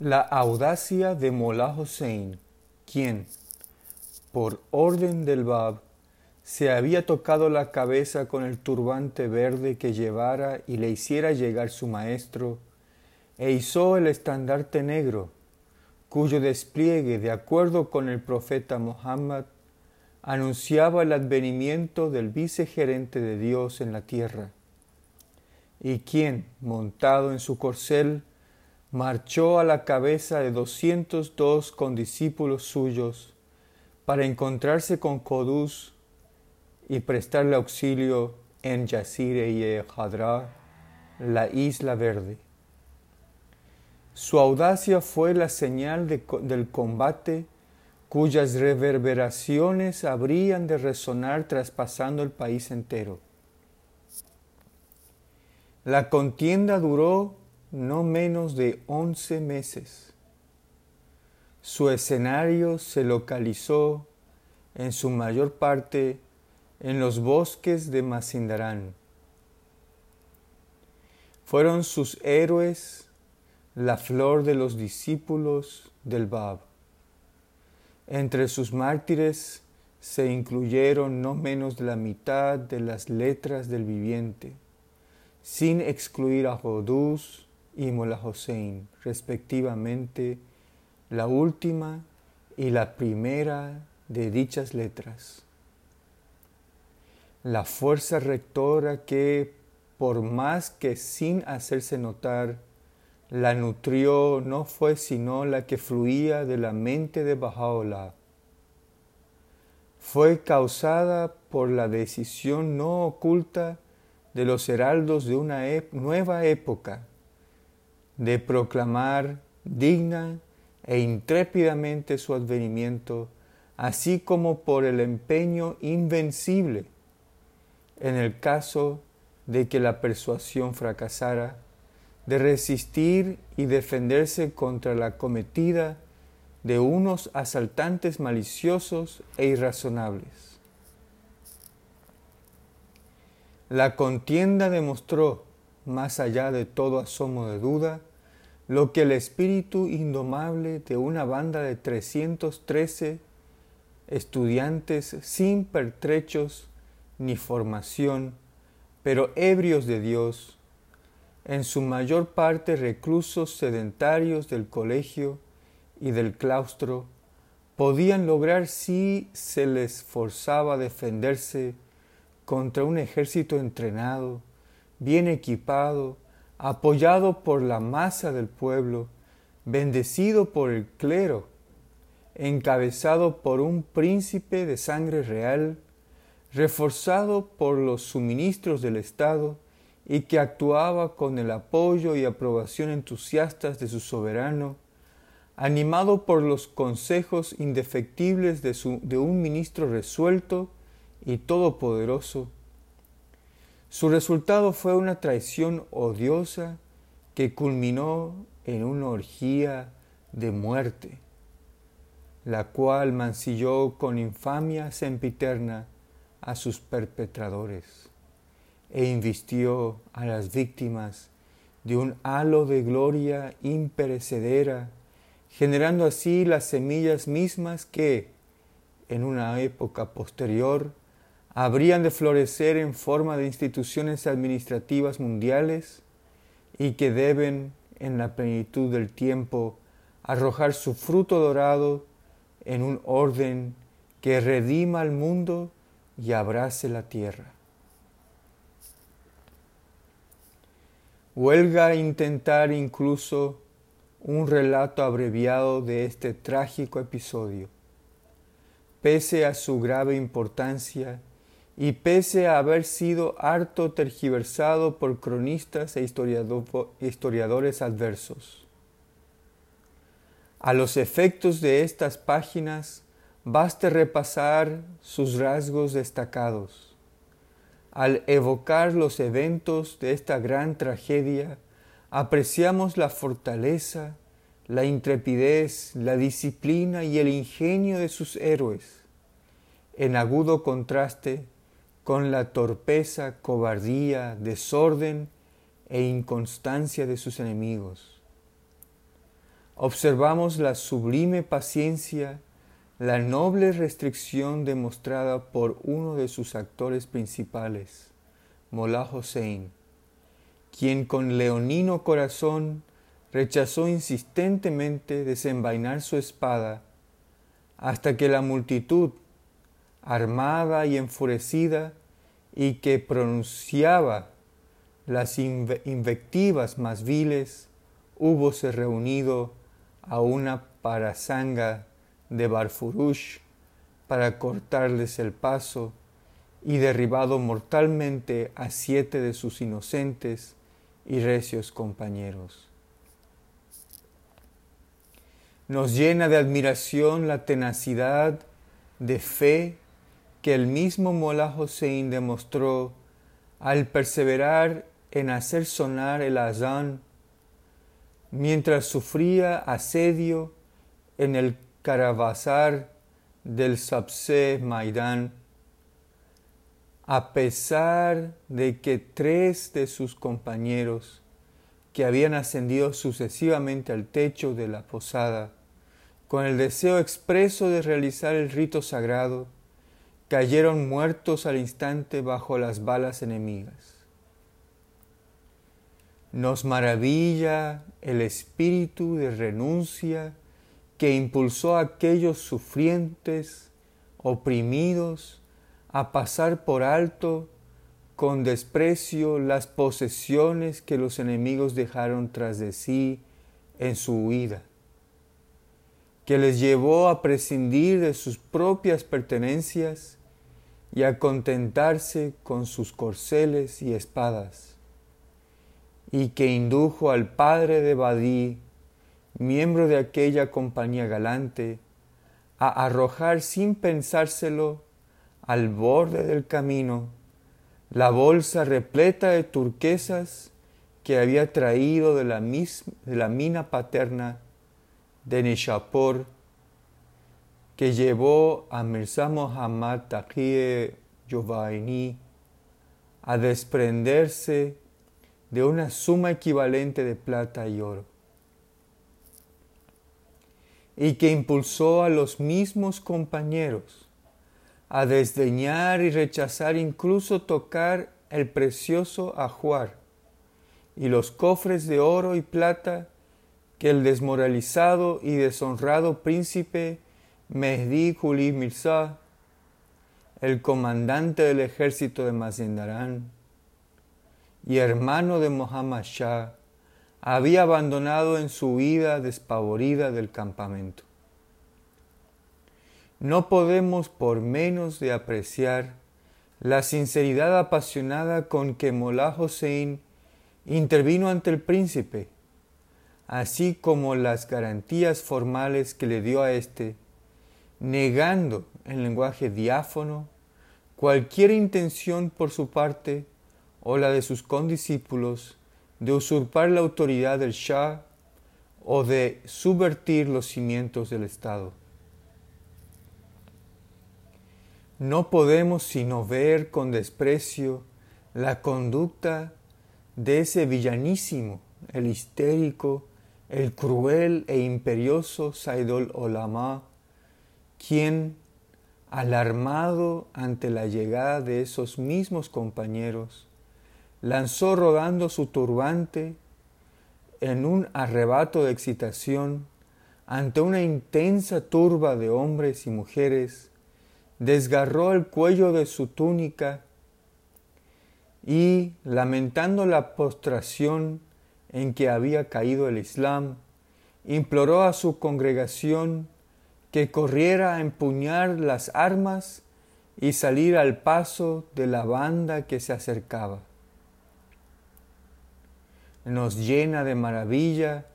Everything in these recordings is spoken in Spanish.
La audacia de Mullah Hossein, quien, por orden del Bab, se había tocado la cabeza con el turbante verde que llevara y le hiciera llegar su maestro, e hizo el estandarte negro, cuyo despliegue, de acuerdo con el profeta Muhammad, anunciaba el advenimiento del vicegerente de Dios en la tierra, y quien, montado en su corcel, marchó a la cabeza de doscientos dos condiscípulos suyos para encontrarse con Codús y prestarle auxilio en Yasire y Hadra, la isla verde. Su audacia fue la señal del combate cuyas reverberaciones habrían de resonar traspasando el país entero. La contienda duró no menos de once meses. Su escenario se localizó en su mayor parte en los bosques de Macindarán. Fueron sus héroes la flor de los discípulos del Bab. Entre sus mártires se incluyeron no menos de la mitad de las letras del viviente, sin excluir a Jodús, y Mola Hossein, respectivamente, la última y la primera de dichas letras. La fuerza rectora que, por más que sin hacerse notar, la nutrió no fue sino la que fluía de la mente de Bahá'u'lláh. Fue causada por la decisión no oculta de los heraldos de una nueva época de proclamar digna e intrépidamente su advenimiento, así como por el empeño invencible en el caso de que la persuasión fracasara, de resistir y defenderse contra la cometida de unos asaltantes maliciosos e irrazonables. La contienda demostró, más allá de todo asomo de duda, lo que el espíritu indomable de una banda de 313 estudiantes sin pertrechos ni formación, pero ebrios de Dios, en su mayor parte reclusos sedentarios del colegio y del claustro, podían lograr si se les forzaba a defenderse contra un ejército entrenado, bien equipado, apoyado por la masa del pueblo, bendecido por el clero, encabezado por un príncipe de sangre real, reforzado por los suministros del Estado y que actuaba con el apoyo y aprobación entusiastas de su soberano, animado por los consejos indefectibles de, un ministro resuelto y todopoderoso, su resultado fue una traición odiosa que culminó en una orgía de muerte, la cual mancilló con infamia sempiterna a sus perpetradores e invistió a las víctimas de un halo de gloria imperecedera, generando así las semillas mismas que, en una época posterior, habrían de florecer en forma de instituciones administrativas mundiales y que deben, en la plenitud del tiempo, arrojar su fruto dorado en un orden que redima al mundo y abrace la tierra. Huelga intentar incluso un relato abreviado de este trágico episodio. Pese a su grave importancia y pese a haber sido harto tergiversado por cronistas e historiadores adversos. A los efectos de estas páginas baste repasar sus rasgos destacados. Al evocar los eventos de esta gran tragedia, apreciamos la fortaleza, la intrepidez, la disciplina y el ingenio de sus héroes, en agudo contraste con la torpeza, cobardía, desorden e inconstancia de sus enemigos. observamos la sublime paciencia, la noble restricción demostrada por uno de sus actores principales, Mollah Hossein, quien con leonino corazón rechazó insistentemente desenvainar su espada hasta que la multitud, armada y enfurecida, y que pronunciaba las invectivas más viles, húbose reunido a una parasanga de Barfurush para cortarles el paso y derribado mortalmente a siete de sus inocentes y recios compañeros. Nos llena de admiración la tenacidad de fe que el mismo Mola Hossein demostró al perseverar en hacer sonar el azán mientras sufría asedio en el caravasar del Sabse Maidán, a pesar de que tres de sus compañeros, que habían ascendido sucesivamente al techo de la posada, con el deseo expreso de realizar el rito sagrado, cayeron muertos al instante bajo las balas enemigas. Nos maravilla el espíritu de renuncia que impulsó a aquellos sufrientes, oprimidos, a pasar por alto con desprecio las posesiones que los enemigos dejaron tras de sí en su huida que les llevó a prescindir de sus propias pertenencias y a contentarse con sus corceles y espadas, y que indujo al padre de Badí, miembro de aquella compañía galante, a arrojar sin pensárselo al borde del camino la bolsa repleta de turquesas que había traído de la, de la mina paterna de Nishapur que llevó a Mirza Muhammad Taqi Jovaini a desprenderse de una suma equivalente de plata y oro y que impulsó a los mismos compañeros a desdeñar y rechazar incluso tocar el precioso ajuar y los cofres de oro y plata que el desmoralizado y deshonrado príncipe Mehdi Juli Mirza, el comandante del ejército de Mazindarán y hermano de Muhammad Shah, había abandonado en su huida despavorida del campamento. No podemos por menos de apreciar la sinceridad apasionada con que Mollah Hossein intervino ante el príncipe así como las garantías formales que le dio a éste, negando en lenguaje diáfono cualquier intención por su parte o la de sus condiscípulos de usurpar la autoridad del Shah o de subvertir los cimientos del Estado. No podemos sino ver con desprecio la conducta de ese villanísimo, el histérico el cruel e imperioso Saidol Olama, quien, alarmado ante la llegada de esos mismos compañeros, lanzó rodando su turbante en un arrebato de excitación ante una intensa turba de hombres y mujeres, desgarró el cuello de su túnica y, lamentando la postración en que había caído el Islam, imploró a su congregación que corriera a empuñar las armas y salir al paso de la banda que se acercaba. Nos llena de maravilla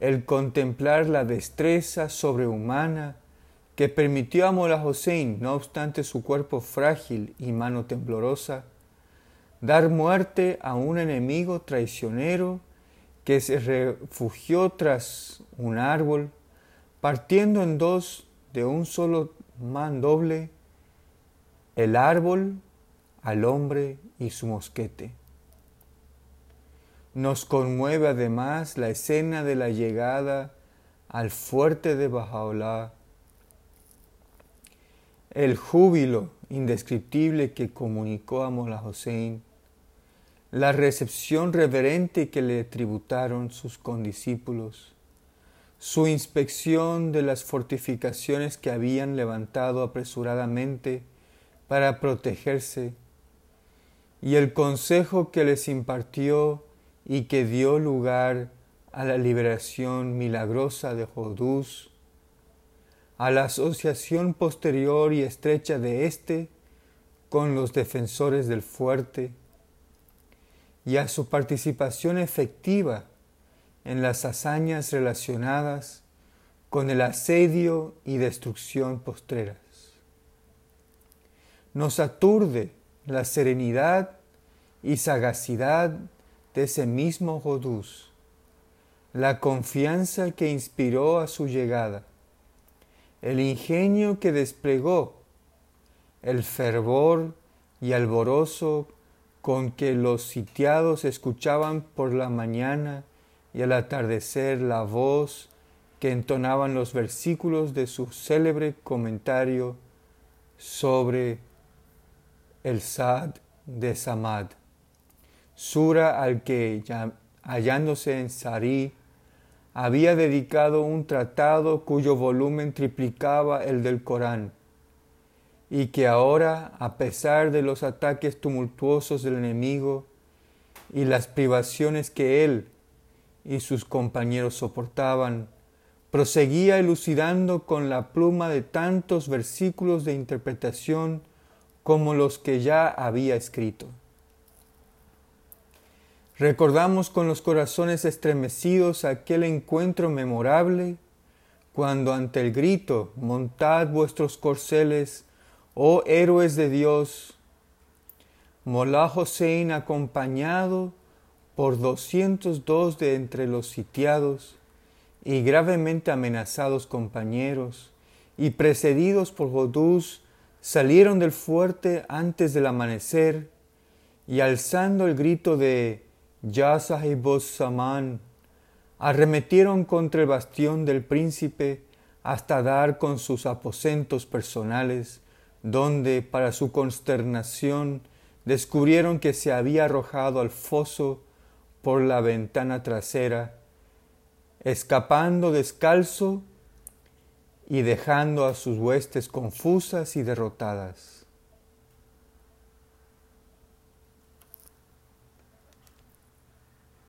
el contemplar la destreza sobrehumana que permitió a Mola Hossein, no obstante su cuerpo frágil y mano temblorosa, dar muerte a un enemigo traicionero que se refugió tras un árbol, partiendo en dos de un solo mandoble, el árbol al hombre y su mosquete. Nos conmueve además la escena de la llegada al fuerte de Bajaola. El júbilo indescriptible que comunicó a Mola Hossein, la recepción reverente que le tributaron sus condiscípulos, su inspección de las fortificaciones que habían levantado apresuradamente para protegerse, y el consejo que les impartió y que dio lugar a la liberación milagrosa de Jodús, a la asociación posterior y estrecha de éste con los defensores del fuerte, y a su participación efectiva en las hazañas relacionadas con el asedio y destrucción postreras. Nos aturde la serenidad y sagacidad de ese mismo Jodús, la confianza que inspiró a su llegada, el ingenio que desplegó, el fervor y alborozo con que los sitiados escuchaban por la mañana y al atardecer la voz que entonaban los versículos de su célebre comentario sobre el Sad de Samad, sura al que, hallándose en Sari, había dedicado un tratado cuyo volumen triplicaba el del Corán, y que ahora, a pesar de los ataques tumultuosos del enemigo y las privaciones que él y sus compañeros soportaban, proseguía elucidando con la pluma de tantos versículos de interpretación como los que ya había escrito. Recordamos con los corazones estremecidos aquel encuentro memorable cuando ante el grito, montad vuestros corceles, oh héroes de Dios, Molá Hossein acompañado por doscientos dos de entre los sitiados y gravemente amenazados compañeros, y precedidos por Jodús, salieron del fuerte antes del amanecer, y alzando el grito de Ya Sahibos Saman, arremetieron contra el bastión del príncipe hasta dar con sus aposentos personales, donde, para su consternación, descubrieron que se había arrojado al foso por la ventana trasera, escapando descalzo y dejando a sus huestes confusas y derrotadas.